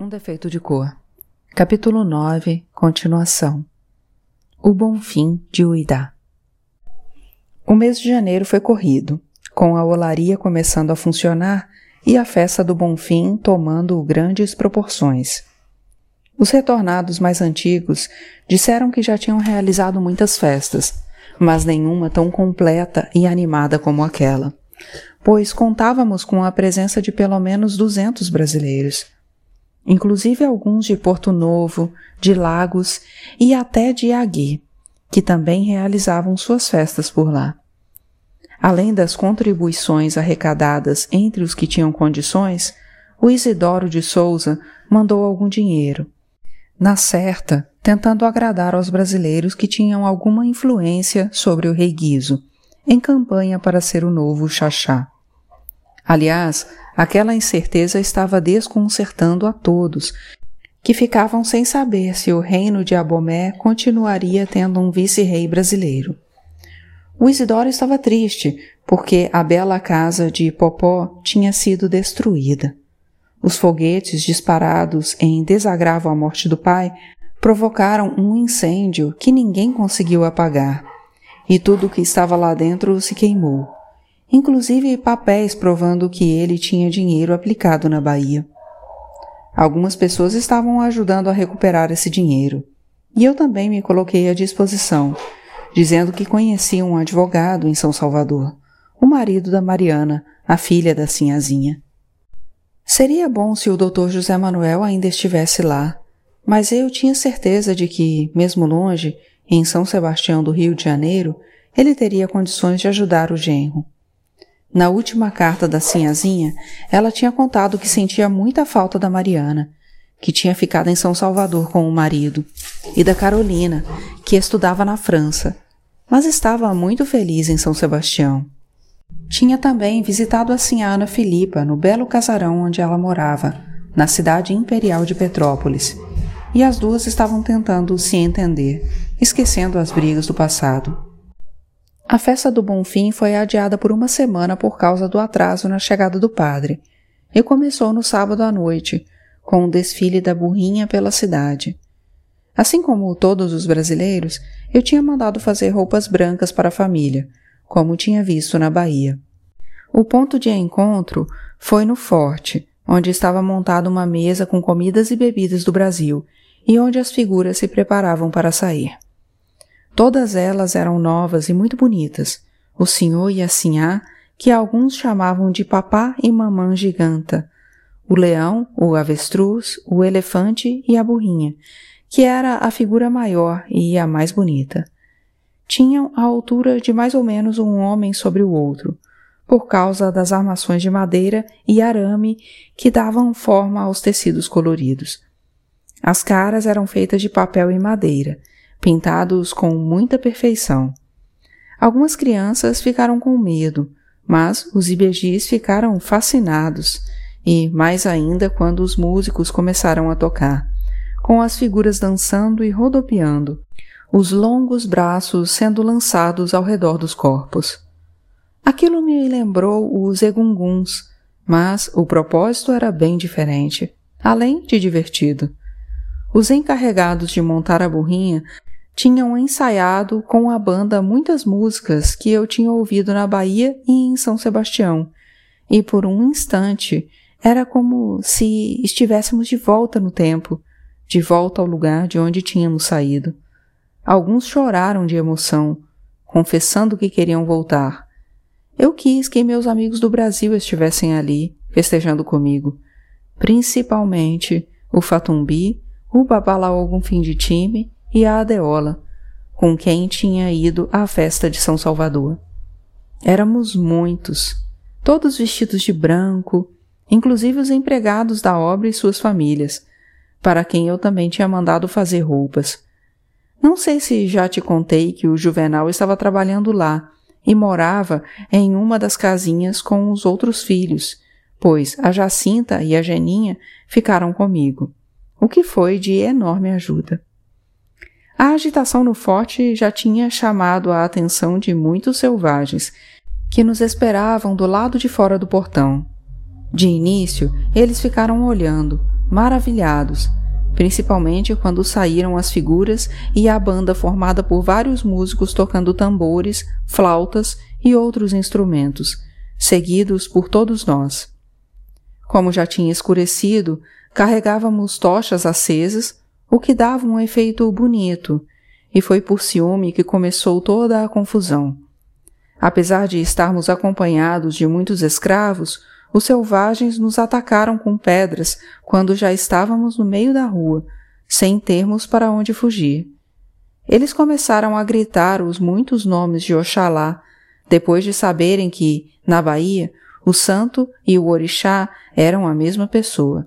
Um defeito de cor. Capítulo 9 Continuação O Bom Fim de Uidá O mês de janeiro foi corrido, com a olaria começando a funcionar e a festa do Bom Fim tomando grandes proporções. Os retornados mais antigos disseram que já tinham realizado muitas festas, mas nenhuma tão completa e animada como aquela, pois contávamos com a presença de pelo menos duzentos brasileiros inclusive alguns de Porto Novo, de Lagos e até de Agui, que também realizavam suas festas por lá. Além das contribuições arrecadadas entre os que tinham condições, o Isidoro de Souza mandou algum dinheiro. Na certa, tentando agradar aos brasileiros que tinham alguma influência sobre o rei Guizo, em campanha para ser o novo Xaxá. Aliás, aquela incerteza estava desconcertando a todos, que ficavam sem saber se o reino de Abomé continuaria tendo um vice-rei brasileiro. O Isidoro estava triste, porque a bela casa de Popó tinha sido destruída. Os foguetes disparados em desagravo à morte do pai provocaram um incêndio que ninguém conseguiu apagar, e tudo o que estava lá dentro se queimou inclusive papéis provando que ele tinha dinheiro aplicado na Bahia. Algumas pessoas estavam ajudando a recuperar esse dinheiro, e eu também me coloquei à disposição, dizendo que conhecia um advogado em São Salvador, o marido da Mariana, a filha da Sinhazinha. Seria bom se o Dr. José Manuel ainda estivesse lá, mas eu tinha certeza de que, mesmo longe, em São Sebastião do Rio de Janeiro, ele teria condições de ajudar o genro. Na última carta da Sinhazinha, ela tinha contado que sentia muita falta da Mariana, que tinha ficado em São Salvador com o marido, e da Carolina, que estudava na França, mas estava muito feliz em São Sebastião. Tinha também visitado a Sinha Ana Filipa no belo casarão onde ela morava, na cidade imperial de Petrópolis, e as duas estavam tentando se entender, esquecendo as brigas do passado. A festa do Bonfim foi adiada por uma semana por causa do atraso na chegada do padre, e começou no sábado à noite, com o desfile da burrinha pela cidade. Assim como todos os brasileiros, eu tinha mandado fazer roupas brancas para a família, como tinha visto na Bahia. O ponto de encontro foi no forte, onde estava montada uma mesa com comidas e bebidas do Brasil e onde as figuras se preparavam para sair. Todas elas eram novas e muito bonitas. O senhor e a sinhá, que alguns chamavam de papá e mamã giganta. O leão, o avestruz, o elefante e a burrinha, que era a figura maior e a mais bonita. Tinham a altura de mais ou menos um homem sobre o outro, por causa das armações de madeira e arame que davam forma aos tecidos coloridos. As caras eram feitas de papel e madeira, pintados com muita perfeição. Algumas crianças ficaram com medo, mas os ibejis ficaram fascinados, e mais ainda quando os músicos começaram a tocar, com as figuras dançando e rodopiando, os longos braços sendo lançados ao redor dos corpos. Aquilo me lembrou os egunguns, mas o propósito era bem diferente, além de divertido. Os encarregados de montar a burrinha tinham ensaiado com a banda muitas músicas que eu tinha ouvido na Bahia e em São Sebastião, e por um instante era como se estivéssemos de volta no tempo, de volta ao lugar de onde tínhamos saído. Alguns choraram de emoção, confessando que queriam voltar. Eu quis que meus amigos do Brasil estivessem ali, festejando comigo, principalmente o Fatumbi, o Babalaô Fim de Time e a Adeola, com quem tinha ido à festa de São Salvador. Éramos muitos, todos vestidos de branco, inclusive os empregados da obra e suas famílias, para quem eu também tinha mandado fazer roupas. Não sei se já te contei que o Juvenal estava trabalhando lá e morava em uma das casinhas com os outros filhos, pois a Jacinta e a Geninha ficaram comigo, o que foi de enorme ajuda. A agitação no forte já tinha chamado a atenção de muitos selvagens, que nos esperavam do lado de fora do portão. De início, eles ficaram olhando, maravilhados, principalmente quando saíram as figuras e a banda formada por vários músicos tocando tambores, flautas e outros instrumentos, seguidos por todos nós. Como já tinha escurecido, carregávamos tochas acesas, o que dava um efeito bonito, e foi por ciúme que começou toda a confusão. Apesar de estarmos acompanhados de muitos escravos, os selvagens nos atacaram com pedras quando já estávamos no meio da rua, sem termos para onde fugir. Eles começaram a gritar os muitos nomes de Oxalá, depois de saberem que, na Bahia, o santo e o orixá eram a mesma pessoa.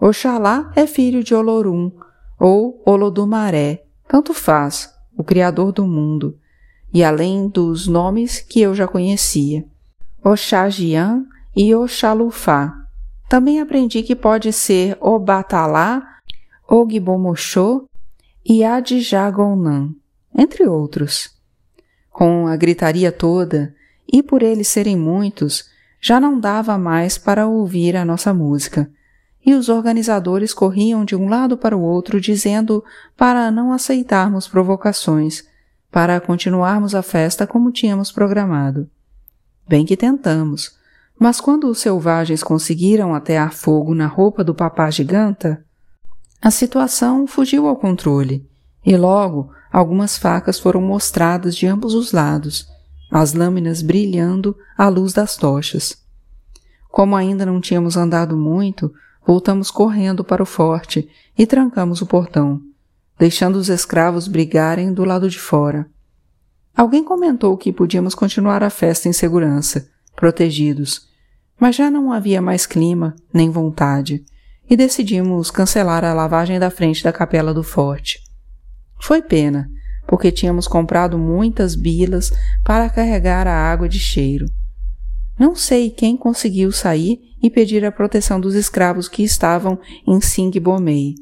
Oxalá é filho de Olorum, ou Olodumaré, tanto faz, o Criador do mundo, e além dos nomes que eu já conhecia. Oxagian e Oxalufá. Também aprendi que pode ser Obatalá, Ogbomoxô e Adjagonan, entre outros. Com a gritaria toda, e por eles serem muitos, já não dava mais para ouvir a nossa música, e os organizadores corriam de um lado para o outro dizendo para não aceitarmos provocações, para continuarmos a festa como tínhamos programado. Bem que tentamos, mas quando os selvagens conseguiram atear fogo na roupa do papá giganta, a situação fugiu ao controle, e logo algumas facas foram mostradas de ambos os lados, as lâminas brilhando à luz das tochas. Como ainda não tínhamos andado muito, voltamos correndo para o forte e trancamos o portão, deixando os escravos brigarem do lado de fora. Alguém comentou que podíamos continuar a festa em segurança, protegidos, mas já não havia mais clima nem vontade, e decidimos cancelar a lavagem da frente da capela do forte. Foi pena, porque tínhamos comprado muitas bilas para carregar a água de cheiro. Não sei quem conseguiu sair e pedir a proteção dos escravos que estavam em Singbomei,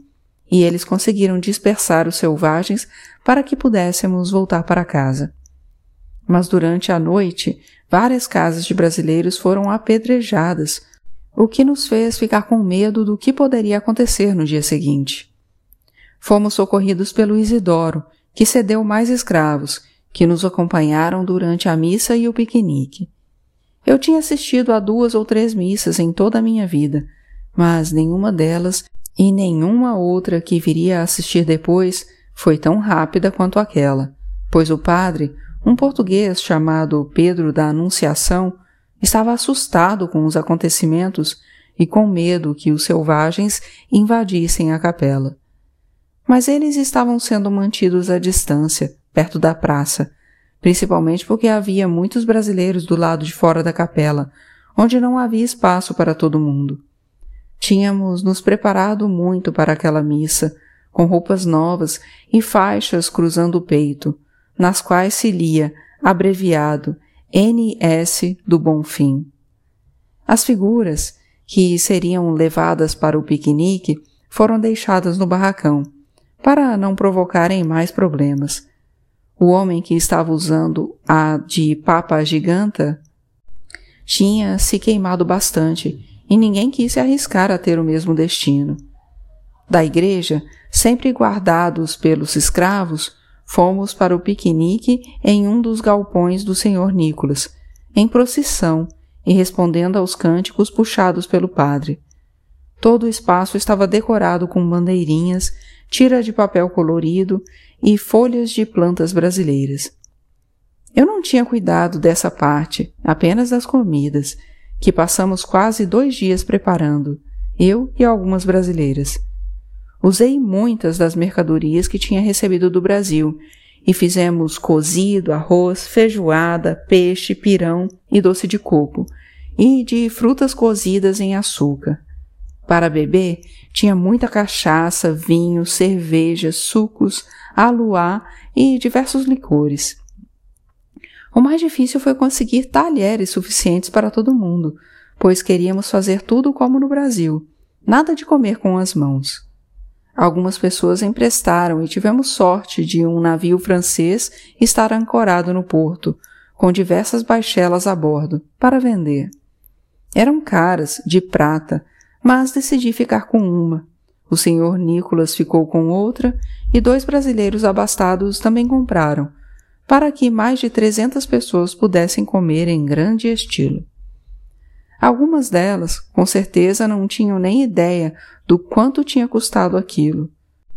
e eles conseguiram dispersar os selvagens para que pudéssemos voltar para casa. Mas durante a noite, várias casas de brasileiros foram apedrejadas, o que nos fez ficar com medo do que poderia acontecer no dia seguinte. Fomos socorridos pelo Isidoro, que cedeu mais escravos, que nos acompanharam durante a missa e o piquenique. Eu tinha assistido a duas ou três missas em toda a minha vida, mas nenhuma delas e nenhuma outra que viria a assistir depois foi tão rápida quanto aquela, pois o padre, um português chamado Pedro da Anunciação, estava assustado com os acontecimentos e com medo que os selvagens invadissem a capela. Mas eles estavam sendo mantidos à distância, perto da praça, principalmente porque havia muitos brasileiros do lado de fora da capela, onde não havia espaço para todo mundo. Tínhamos nos preparado muito para aquela missa, com roupas novas e faixas cruzando o peito, nas quais se lia, abreviado, NS do Bonfim. As figuras, que seriam levadas para o piquenique, foram deixadas no barracão, para não provocarem mais problemas. O homem que estava usando a de papa giganta tinha se queimado bastante e ninguém quis se arriscar a ter o mesmo destino. Da igreja, sempre guardados pelos escravos, fomos para o piquenique em um dos galpões do senhor Nicolas, em procissão e respondendo aos cânticos puxados pelo padre. Todo o espaço estava decorado com bandeirinhas tira de papel colorido e folhas de plantas brasileiras. Eu não tinha cuidado dessa parte, apenas das comidas, que passamos quase dois dias preparando, eu e algumas brasileiras. Usei muitas das mercadorias que tinha recebido do Brasil e fizemos cozido, arroz, feijoada, peixe, pirão e doce de coco, e de frutas cozidas em açúcar. Para beber, tinha muita cachaça, vinho, cerveja, sucos, aluá e diversos licores. O mais difícil foi conseguir talheres suficientes para todo mundo, pois queríamos fazer tudo como no Brasil, nada de comer com as mãos. Algumas pessoas emprestaram e tivemos sorte de um navio francês estar ancorado no porto, com diversas baixelas a bordo, para vender. Eram caras, de prata, mas decidi ficar com uma. O senhor Nicholas ficou com outra e dois brasileiros abastados também compraram, para que mais de 300 pessoas pudessem comer em grande estilo. Algumas delas, com certeza, não tinham nem ideia do quanto tinha custado aquilo.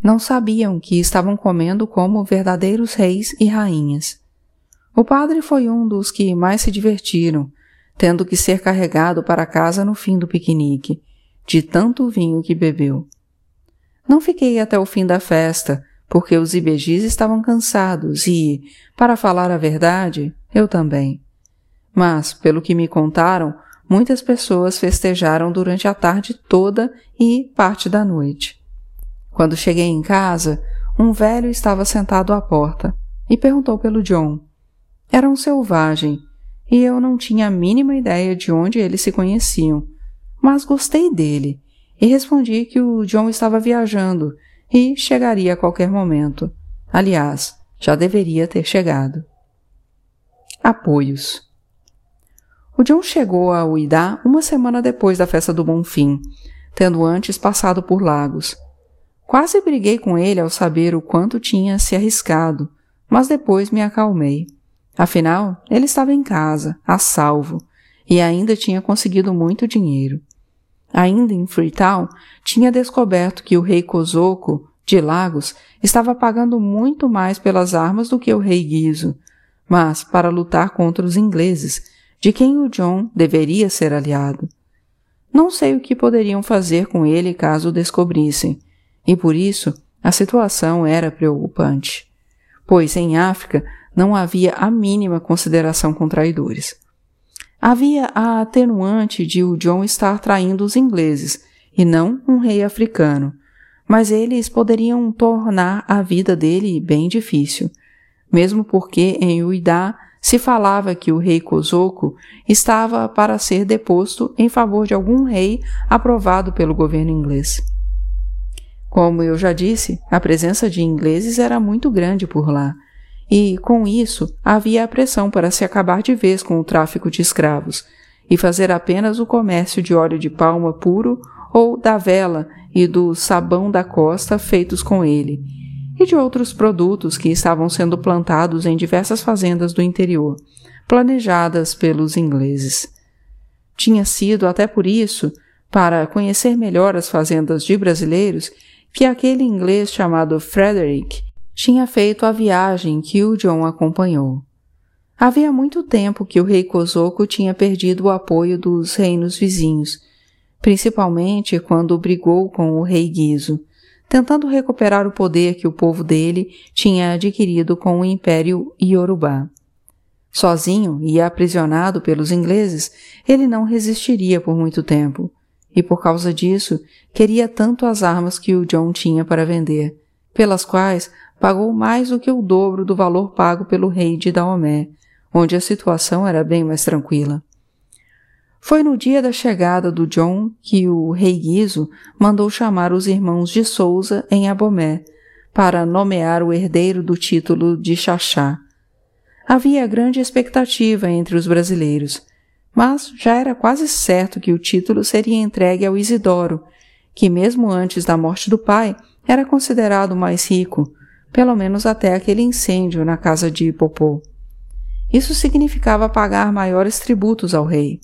Não sabiam que estavam comendo como verdadeiros reis e rainhas. O padre foi um dos que mais se divertiram, tendo que ser carregado para casa no fim do piquenique, de tanto vinho que bebeu. Não fiquei até o fim da festa, porque os ibejis estavam cansados e, para falar a verdade, eu também. Mas, pelo que me contaram, muitas pessoas festejaram durante a tarde toda e parte da noite. Quando cheguei em casa, um velho estava sentado à porta e perguntou pelo John. Era um selvagem e eu não tinha a mínima ideia de onde eles se conheciam, mas gostei dele e respondi que o John estava viajando e chegaria a qualquer momento. Aliás, já deveria ter chegado. Apoios. O John chegou a Uidá uma semana depois da festa do Bonfim, tendo antes passado por Lagos. Quase briguei com ele ao saber o quanto tinha se arriscado, mas depois me acalmei. Afinal, ele estava em casa, a salvo, e ainda tinha conseguido muito dinheiro. Ainda em Freetown, tinha descoberto que o rei Kozoko, de Lagos, estava pagando muito mais pelas armas do que o rei Guizo, mas para lutar contra os ingleses, de quem o John deveria ser aliado. Não sei o que poderiam fazer com ele caso o descobrissem, e por isso a situação era preocupante, pois em África não havia a mínima consideração com traidores. Havia a atenuante de o John estar traindo os ingleses e não um rei africano, mas eles poderiam tornar a vida dele bem difícil, mesmo porque em Uidá se falava que o rei Kozoko estava para ser deposto em favor de algum rei aprovado pelo governo inglês. Como eu já disse, a presença de ingleses era muito grande por lá, e, com isso, havia a pressão para se acabar de vez com o tráfico de escravos e fazer apenas o comércio de óleo de palma puro ou da vela e do sabão da costa feitos com ele, e de outros produtos que estavam sendo plantados em diversas fazendas do interior, planejadas pelos ingleses. Tinha sido até por isso, para conhecer melhor as fazendas de brasileiros, que aquele inglês chamado Frederick tinha feito a viagem que o John acompanhou. Havia muito tempo que o rei Kozoko tinha perdido o apoio dos reinos vizinhos, principalmente quando brigou com o rei Guizo, tentando recuperar o poder que o povo dele tinha adquirido com o Império Yorubá. Sozinho e aprisionado pelos ingleses, ele não resistiria por muito tempo, e por causa disso queria tanto as armas que o John tinha para vender, pelas quais pagou mais do que o dobro do valor pago pelo rei de Daomé, onde a situação era bem mais tranquila. Foi no dia da chegada do John que o rei Guizo mandou chamar os irmãos de Souza em Abomé para nomear o herdeiro do título de Xaxá. Havia grande expectativa entre os brasileiros, mas já era quase certo que o título seria entregue ao Isidoro, que mesmo antes da morte do pai era considerado mais rico, pelo menos até aquele incêndio na casa de Popô. Isso significava pagar maiores tributos ao rei.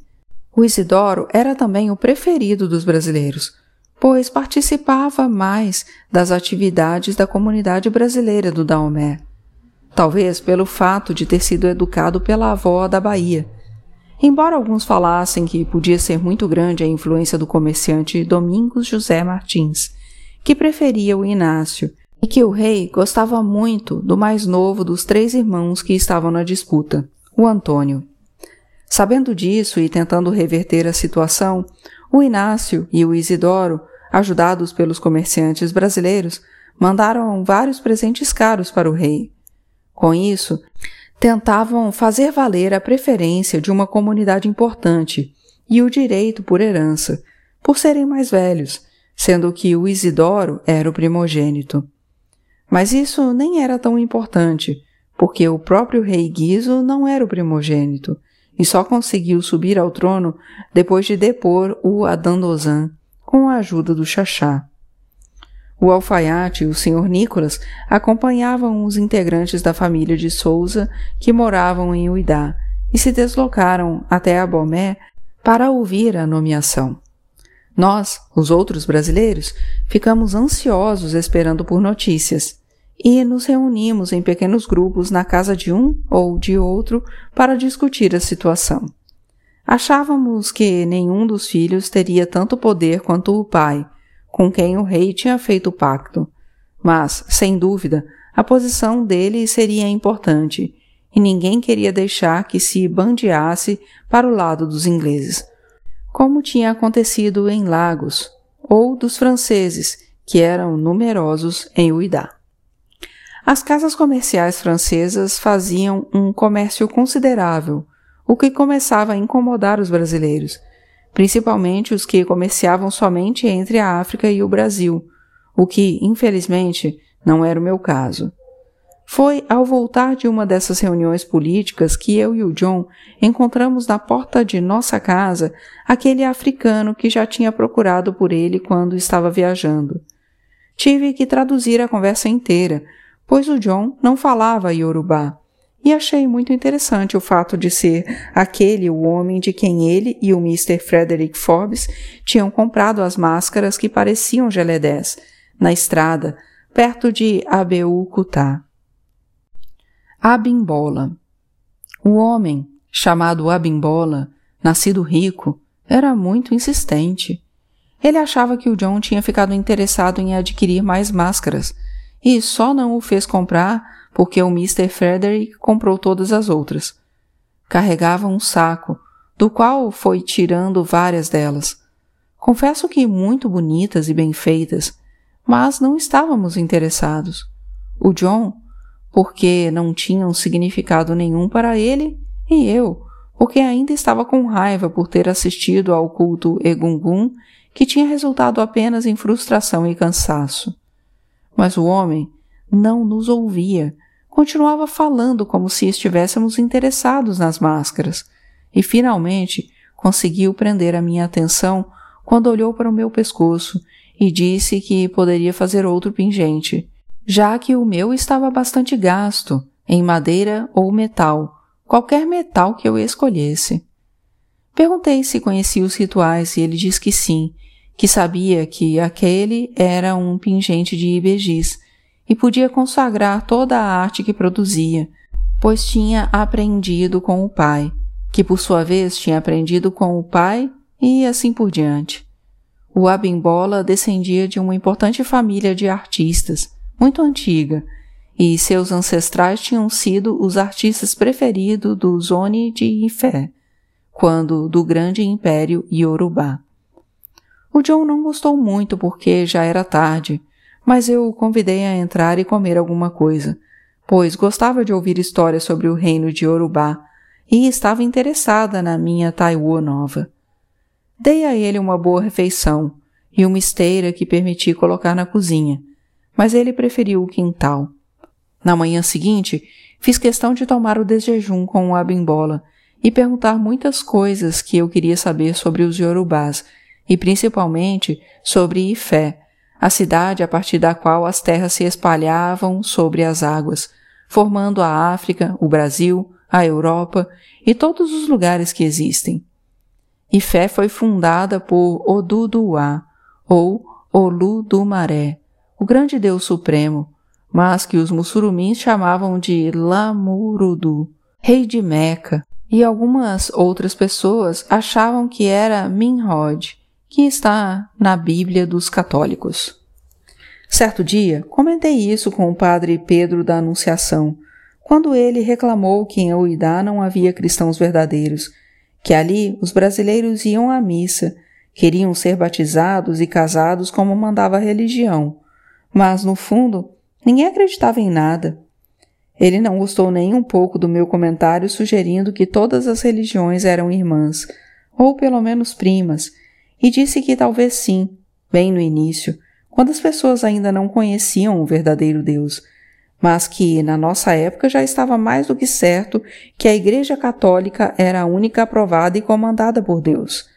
O Isidoro era também o preferido dos brasileiros, pois participava mais das atividades da comunidade brasileira do Daomé. Talvez pelo fato de ter sido educado pela avó da Bahia. Embora alguns falassem que podia ser muito grande a influência do comerciante Domingos José Martins, que preferia o Inácio, e que o rei gostava muito do mais novo dos três irmãos que estavam na disputa, o Antônio. Sabendo disso e tentando reverter a situação, o Inácio e o Isidoro, ajudados pelos comerciantes brasileiros, mandaram vários presentes caros para o rei. Com isso, tentavam fazer valer a preferência de uma comunidade importante e o direito por herança, por serem mais velhos, sendo que o Isidoro era o primogênito. Mas isso nem era tão importante, porque o próprio rei Guizo não era o primogênito, e só conseguiu subir ao trono depois de depor o Adandozan, com a ajuda do Xaxá. O alfaiate e o Sr. Nicolas acompanhavam os integrantes da família de Souza que moravam em Uidá e se deslocaram até Abomé para ouvir a nomeação. Nós, os outros brasileiros, ficamos ansiosos esperando por notícias e nos reunimos em pequenos grupos na casa de um ou de outro para discutir a situação. Achávamos que nenhum dos filhos teria tanto poder quanto o pai, com quem o rei tinha feito o pacto, mas, sem dúvida, a posição dele seria importante e ninguém queria deixar que se bandeasse para o lado dos ingleses, como tinha acontecido em Lagos, ou dos franceses, que eram numerosos em Uidá. As casas comerciais francesas faziam um comércio considerável, o que começava a incomodar os brasileiros, principalmente os que comerciavam somente entre a África e o Brasil, o que, infelizmente, não era o meu caso. Foi ao voltar de uma dessas reuniões políticas que eu e o John encontramos na porta de nossa casa aquele africano que já tinha procurado por ele quando estava viajando. Tive que traduzir a conversa inteira, pois o John não falava iorubá, e achei muito interessante o fato de ser aquele o homem de quem ele e o Mr. Frederick Forbes tinham comprado as máscaras que pareciam geledés, na estrada, perto de Abeucutá. Abimbola O homem, chamado Abimbola, nascido rico, era muito insistente. Ele achava que o John tinha ficado interessado em adquirir mais máscaras, e só não o fez comprar porque o Mr. Frederick comprou todas as outras. Carregava um saco, do qual foi tirando várias delas. Confesso que muito bonitas e bem feitas, mas não estávamos interessados. O John, porque não tinham significado nenhum para ele, e eu, porque ainda estava com raiva por ter assistido ao culto Egungun, que tinha resultado apenas em frustração e cansaço. Mas o homem não nos ouvia. Continuava falando como se estivéssemos interessados nas máscaras, e finalmente conseguiu prender a minha atenção quando olhou para o meu pescoço e disse que poderia fazer outro pingente, já que o meu estava bastante gasto, em madeira ou metal, qualquer metal que eu escolhesse. Perguntei se conhecia os rituais e ele disse que sim, que sabia que aquele era um pingente de ibejis e podia consagrar toda a arte que produzia, pois tinha aprendido com o pai, que por sua vez tinha aprendido com o pai e assim por diante. O Abimbola descendia de uma importante família de artistas, muito antiga, e seus ancestrais tinham sido os artistas preferidos do Zone de Ifé, quando do grande império Yorubá. O John não gostou muito porque já era tarde, mas eu o convidei a entrar e comer alguma coisa, pois gostava de ouvir histórias sobre o reino de Yorubá e estava interessada na minha Taiwan nova. Dei a ele uma boa refeição e uma esteira que permiti colocar na cozinha, mas ele preferiu o quintal. Na manhã seguinte, fiz questão de tomar o desjejum com o abimbola e perguntar muitas coisas que eu queria saber sobre os Yorubás e principalmente sobre Ifé, a cidade a partir da qual as terras se espalhavam sobre as águas, formando a África, o Brasil, a Europa e todos os lugares que existem. Ifé foi fundada por Oduduá, ou Oludumaré, o grande deus supremo, mas que os mussurumins chamavam de Lamurudu, rei de Meca, e algumas outras pessoas achavam que era Minhod, que está na Bíblia dos católicos. Certo dia, comentei isso com o padre Pedro da Anunciação, quando ele reclamou que em Uidá não havia cristãos verdadeiros, que ali os brasileiros iam à missa, queriam ser batizados e casados como mandava a religião, mas no fundo ninguém acreditava em nada. Ele não gostou nem um pouco do meu comentário sugerindo que todas as religiões eram irmãs, ou pelo menos primas, e disse que talvez sim, bem no início, quando as pessoas ainda não conheciam o verdadeiro Deus, mas que na nossa época já estava mais do que certo que a Igreja Católica era a única aprovada e comandada por Deus,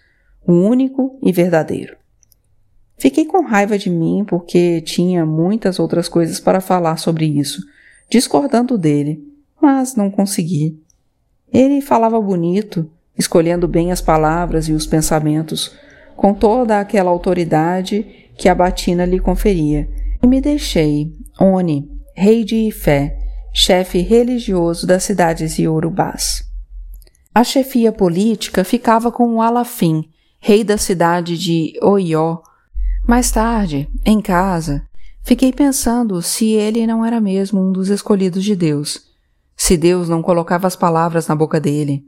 o único e verdadeiro. Fiquei com raiva de mim porque tinha muitas outras coisas para falar sobre isso, discordando dele, mas não consegui. Ele falava bonito, escolhendo bem as palavras e os pensamentos, com toda aquela autoridade que a batina lhe conferia, e me deixei, Oni, rei de Ifé, chefe religioso das cidades iorubás. A chefia política ficava com o Alafim, rei da cidade de Oió. Mais tarde, em casa, fiquei pensando se ele não era mesmo um dos escolhidos de Deus, se Deus não colocava as palavras na boca dele.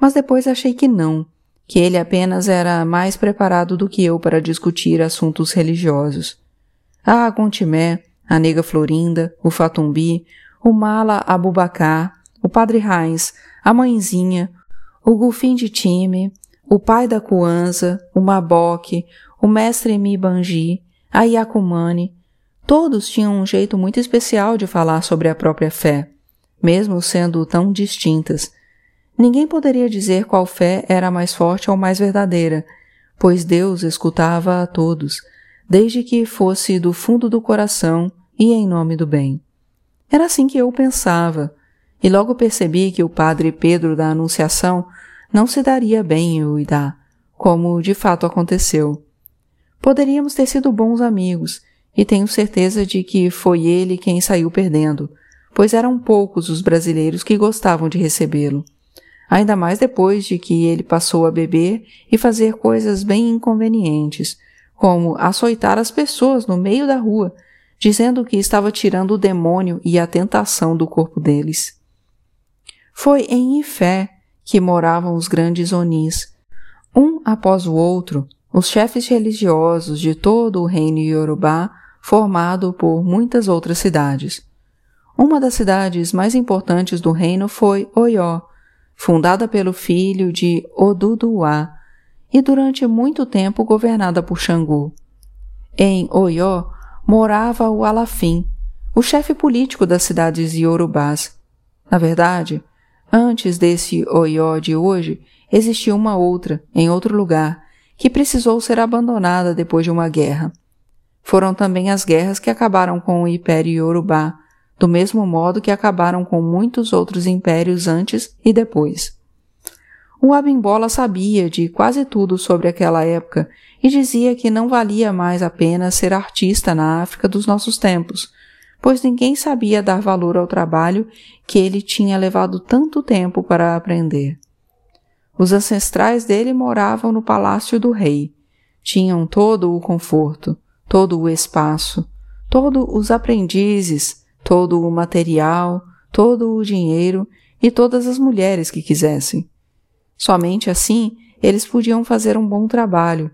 Mas depois achei que não, que ele apenas era mais preparado do que eu para discutir assuntos religiosos. A Contimé, a Nega Florinda, o Fatumbi, o Mala Abubacar, o Padre Raiz, a Mãezinha, o Gufim de Time, o pai da Kuanza, o Maboque, o mestre Mibanji, a Yakumani, todos tinham um jeito muito especial de falar sobre a própria fé, mesmo sendo tão distintas. Ninguém poderia dizer qual fé era mais forte ou mais verdadeira, pois Deus escutava a todos, desde que fosse do fundo do coração e em nome do bem. Era assim que eu pensava, e logo percebi que o padre Pedro da Anunciação não se daria bem em Uidá, como de fato aconteceu. Poderíamos ter sido bons amigos, e tenho certeza de que foi ele quem saiu perdendo, pois eram poucos os brasileiros que gostavam de recebê-lo. Ainda mais depois de que ele passou a beber e fazer coisas bem inconvenientes, como açoitar as pessoas no meio da rua, dizendo que estava tirando o demônio e a tentação do corpo deles. Foi em Ifé que moravam os grandes Onis. Um após o outro, os chefes religiosos de todo o reino Yorubá, formado por muitas outras cidades. Uma das cidades mais importantes do reino foi Oió, fundada pelo filho de Oduduá e durante muito tempo governada por Xangô. Em Oió morava o Alafim, o chefe político das cidades iorubás. Na verdade, Antes desse Oió de hoje, existia uma outra, em outro lugar, que precisou ser abandonada depois de uma guerra. Foram também as guerras que acabaram com o Império Yorubá, do mesmo modo que acabaram com muitos outros impérios antes e depois. O Abimbola sabia de quase tudo sobre aquela época e dizia que não valia mais a pena ser artista na África dos nossos tempos, pois ninguém sabia dar valor ao trabalho que ele tinha levado tanto tempo para aprender. Os ancestrais dele moravam no palácio do rei. Tinham todo o conforto, todo o espaço, todos os aprendizes, todo o material, todo o dinheiro e todas as mulheres que quisessem. Somente assim eles podiam fazer um bom trabalho,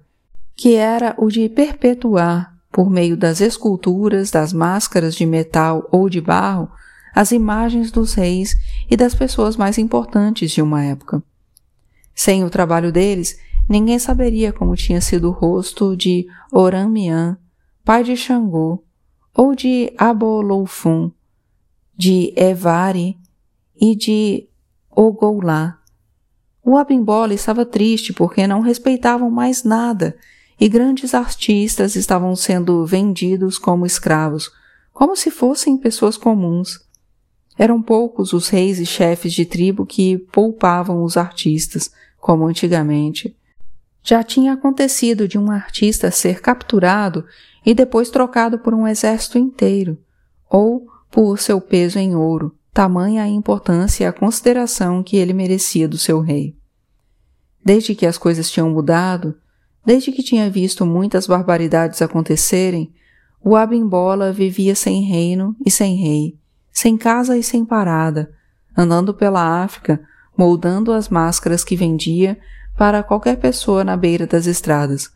que era o de perpetuar por meio das esculturas, das máscaras de metal ou de barro, as imagens dos reis e das pessoas mais importantes de uma época. Sem o trabalho deles, ninguém saberia como tinha sido o rosto de Oramian, pai de Xangô, ou de Aboloufun, de Evari e de Ogoulá. O Abimbola estava triste porque não respeitavam mais nada e grandes artistas estavam sendo vendidos como escravos, como se fossem pessoas comuns. Eram poucos os reis e chefes de tribo que poupavam os artistas, como antigamente. Já tinha acontecido de um artista ser capturado e depois trocado por um exército inteiro, ou por seu peso em ouro, tamanha a importância e a consideração que ele merecia do seu rei. Desde que as coisas tinham mudado, Desde que tinha visto muitas barbaridades acontecerem, o Abimbola vivia sem reino e sem rei, sem casa e sem parada, andando pela África, moldando as máscaras que vendia para qualquer pessoa na beira das estradas,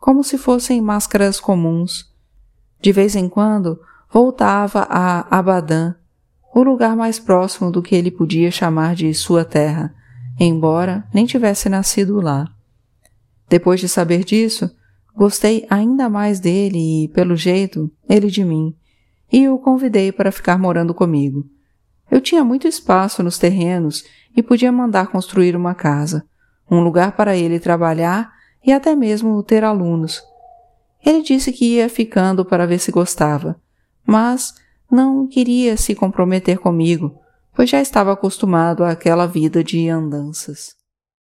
como se fossem máscaras comuns. De vez em quando, voltava a Abadã, o lugar mais próximo do que ele podia chamar de sua terra, embora nem tivesse nascido lá. Depois de saber disso, gostei ainda mais dele e, pelo jeito, ele de mim, e o convidei para ficar morando comigo. Eu tinha muito espaço nos terrenos e podia mandar construir uma casa, um lugar para ele trabalhar e até mesmo ter alunos. Ele disse que ia ficando para ver se gostava, mas não queria se comprometer comigo, pois já estava acostumado àquela vida de andanças.